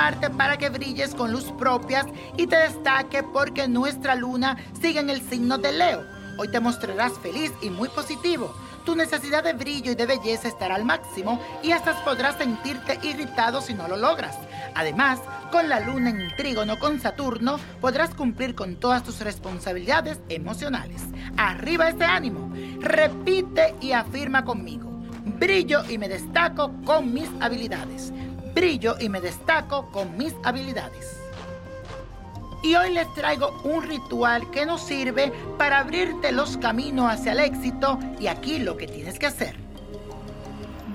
iluminarte para que brilles con luz propias y te destaque porque nuestra luna sigue en el signo de Leo. Hoy te mostrarás feliz y muy positivo. Tu necesidad de brillo y de belleza estará al máximo y hasta podrás sentirte irritado si no lo logras. Además, con la luna en trígono con Saturno, podrás cumplir con todas tus responsabilidades emocionales. Arriba este ánimo. Repite y afirma conmigo. Brillo y me destaco con mis habilidades. Brillo y me destaco con mis habilidades. Y hoy les traigo un ritual que nos sirve para abrirte los caminos hacia el éxito y aquí lo que tienes que hacer.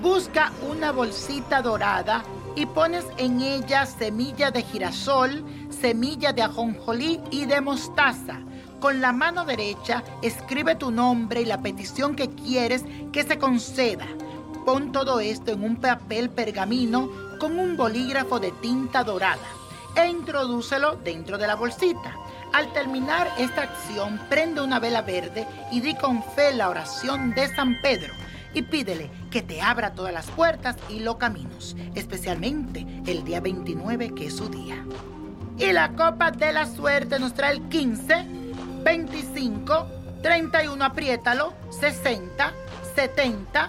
Busca una bolsita dorada y pones en ella semilla de girasol, semilla de ajonjolí y de mostaza. Con la mano derecha escribe tu nombre y la petición que quieres que se conceda. Pon todo esto en un papel pergamino con un bolígrafo de tinta dorada e introdúcelo dentro de la bolsita. Al terminar esta acción, prende una vela verde y di con fe la oración de San Pedro y pídele que te abra todas las puertas y los caminos, especialmente el día 29 que es su día. Y la copa de la suerte nos trae el 15, 25, 31, apriétalo, 60, 70,